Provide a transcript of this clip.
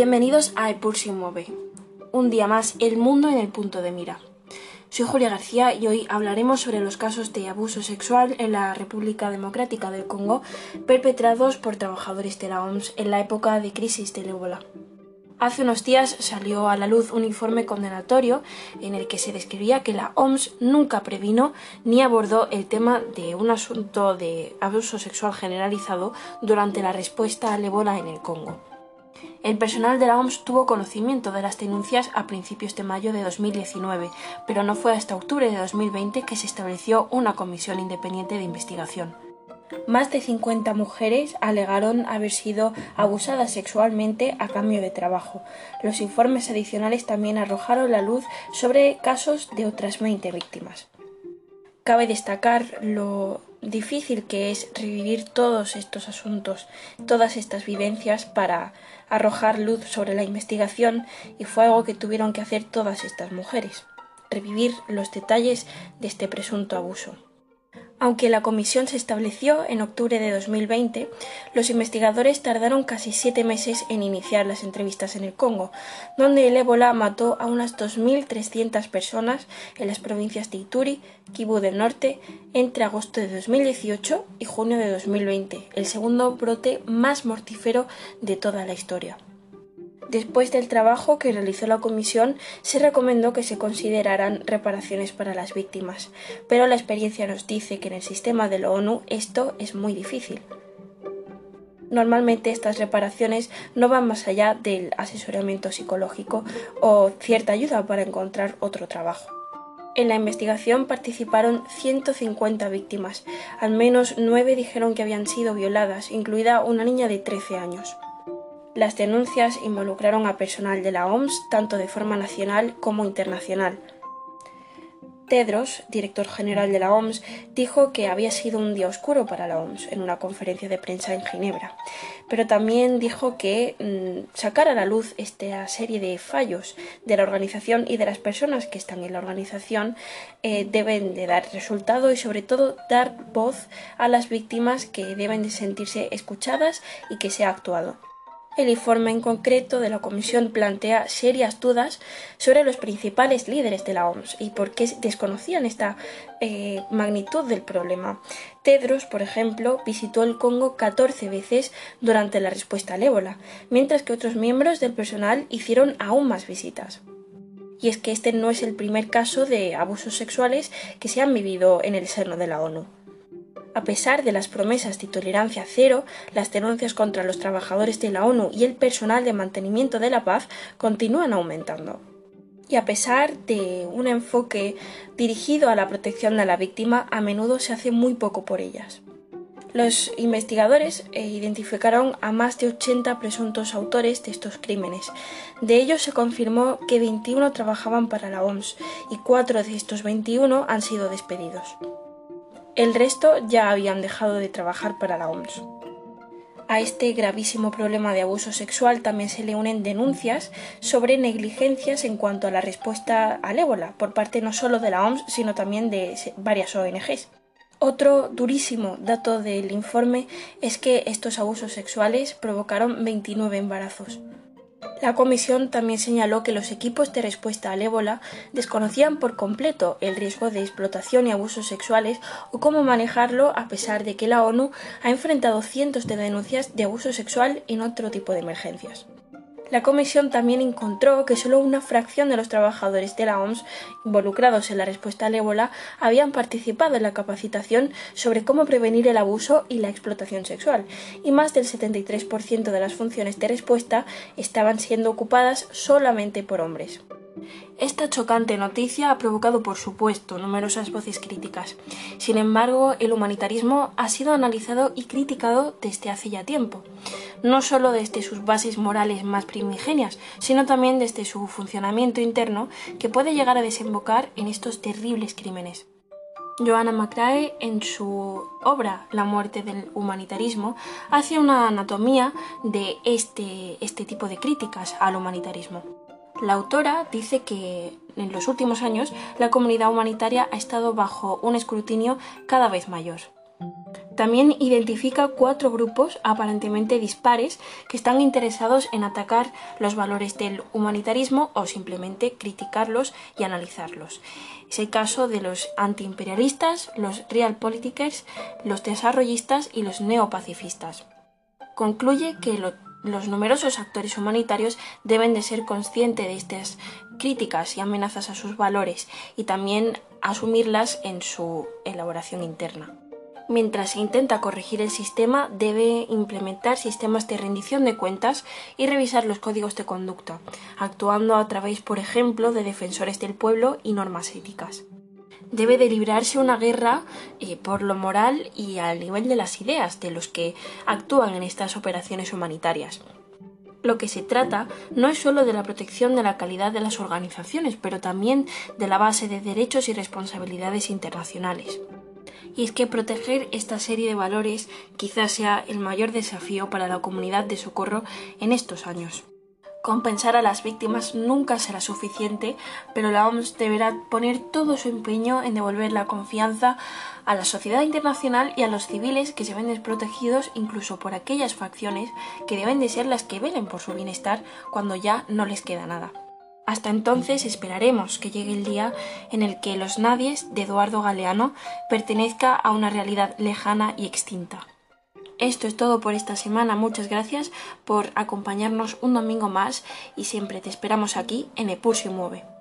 Bienvenidos a El Pulso. Un día más, el mundo en el punto de mira. Soy Julia García y hoy hablaremos sobre los casos de abuso sexual en la República Democrática del Congo perpetrados por trabajadores de la OMS en la época de crisis del ébola. Hace unos días salió a la luz un informe condenatorio en el que se describía que la OMS nunca previno ni abordó el tema de un asunto de abuso sexual generalizado durante la respuesta al ébola en el Congo. El personal de la OMS tuvo conocimiento de las denuncias a principios de mayo de 2019, pero no fue hasta octubre de 2020 que se estableció una comisión independiente de investigación. Más de 50 mujeres alegaron haber sido abusadas sexualmente a cambio de trabajo. Los informes adicionales también arrojaron la luz sobre casos de otras 20 víctimas. Cabe destacar lo difícil que es revivir todos estos asuntos, todas estas vivencias para arrojar luz sobre la investigación y fue algo que tuvieron que hacer todas estas mujeres, revivir los detalles de este presunto abuso. Aunque la comisión se estableció en octubre de 2020, los investigadores tardaron casi siete meses en iniciar las entrevistas en el Congo, donde el ébola mató a unas 2.300 personas en las provincias de Ituri, Kivu del Norte, entre agosto de 2018 y junio de 2020, el segundo brote más mortífero de toda la historia. Después del trabajo que realizó la comisión, se recomendó que se consideraran reparaciones para las víctimas, pero la experiencia nos dice que en el sistema de la ONU esto es muy difícil. Normalmente estas reparaciones no van más allá del asesoramiento psicológico o cierta ayuda para encontrar otro trabajo. En la investigación participaron 150 víctimas, al menos nueve dijeron que habían sido violadas, incluida una niña de 13 años. Las denuncias involucraron a personal de la OMS tanto de forma nacional como internacional. Tedros, director general de la OMS, dijo que había sido un día oscuro para la OMS en una conferencia de prensa en Ginebra, pero también dijo que mm, sacar a la luz esta serie de fallos de la organización y de las personas que están en la organización eh, deben de dar resultado y sobre todo dar voz a las víctimas que deben de sentirse escuchadas y que se ha actuado. El informe en concreto de la Comisión plantea serias dudas sobre los principales líderes de la OMS y por qué desconocían esta eh, magnitud del problema. Tedros, por ejemplo, visitó el Congo 14 veces durante la respuesta al ébola, mientras que otros miembros del personal hicieron aún más visitas. Y es que este no es el primer caso de abusos sexuales que se han vivido en el seno de la ONU. A pesar de las promesas de tolerancia cero, las denuncias contra los trabajadores de la ONU y el personal de mantenimiento de la paz continúan aumentando. Y a pesar de un enfoque dirigido a la protección de la víctima, a menudo se hace muy poco por ellas. Los investigadores eh, identificaron a más de 80 presuntos autores de estos crímenes. De ellos se confirmó que 21 trabajaban para la OMS y cuatro de estos 21 han sido despedidos. El resto ya habían dejado de trabajar para la OMS. A este gravísimo problema de abuso sexual también se le unen denuncias sobre negligencias en cuanto a la respuesta al ébola por parte no solo de la OMS, sino también de varias ONGs. Otro durísimo dato del informe es que estos abusos sexuales provocaron 29 embarazos. La comisión también señaló que los equipos de respuesta al ébola desconocían por completo el riesgo de explotación y abusos sexuales o cómo manejarlo a pesar de que la ONU ha enfrentado cientos de denuncias de abuso sexual en otro tipo de emergencias. La comisión también encontró que solo una fracción de los trabajadores de la OMS involucrados en la respuesta al ébola habían participado en la capacitación sobre cómo prevenir el abuso y la explotación sexual, y más del 73% de las funciones de respuesta estaban siendo ocupadas solamente por hombres. Esta chocante noticia ha provocado, por supuesto, numerosas voces críticas. Sin embargo, el humanitarismo ha sido analizado y criticado desde hace ya tiempo, no solo desde sus bases morales más primigenias, sino también desde su funcionamiento interno que puede llegar a desembocar en estos terribles crímenes. Joanna Macrae, en su obra La muerte del humanitarismo, hace una anatomía de este, este tipo de críticas al humanitarismo. La autora dice que en los últimos años la comunidad humanitaria ha estado bajo un escrutinio cada vez mayor. También identifica cuatro grupos aparentemente dispares que están interesados en atacar los valores del humanitarismo o simplemente criticarlos y analizarlos. Es el caso de los antiimperialistas, los realpolitikers, los desarrollistas y los neopacifistas. Concluye que los numerosos actores humanitarios deben de ser conscientes de estas críticas y amenazas a sus valores y también asumirlas en su elaboración interna. Mientras se intenta corregir el sistema, debe implementar sistemas de rendición de cuentas y revisar los códigos de conducta, actuando a través, por ejemplo, de defensores del pueblo y normas éticas. Debe de librarse una guerra eh, por lo moral y al nivel de las ideas de los que actúan en estas operaciones humanitarias. Lo que se trata no es solo de la protección de la calidad de las organizaciones, pero también de la base de derechos y responsabilidades internacionales y es que proteger esta serie de valores quizás sea el mayor desafío para la comunidad de socorro en estos años. Compensar a las víctimas nunca será suficiente, pero la OMS deberá poner todo su empeño en devolver la confianza a la sociedad internacional y a los civiles que se ven desprotegidos incluso por aquellas facciones que deben de ser las que velen por su bienestar cuando ya no les queda nada. Hasta entonces esperaremos que llegue el día en el que Los Nadies de Eduardo Galeano pertenezca a una realidad lejana y extinta. Esto es todo por esta semana. Muchas gracias por acompañarnos un domingo más y siempre te esperamos aquí en Epulsio Mueve.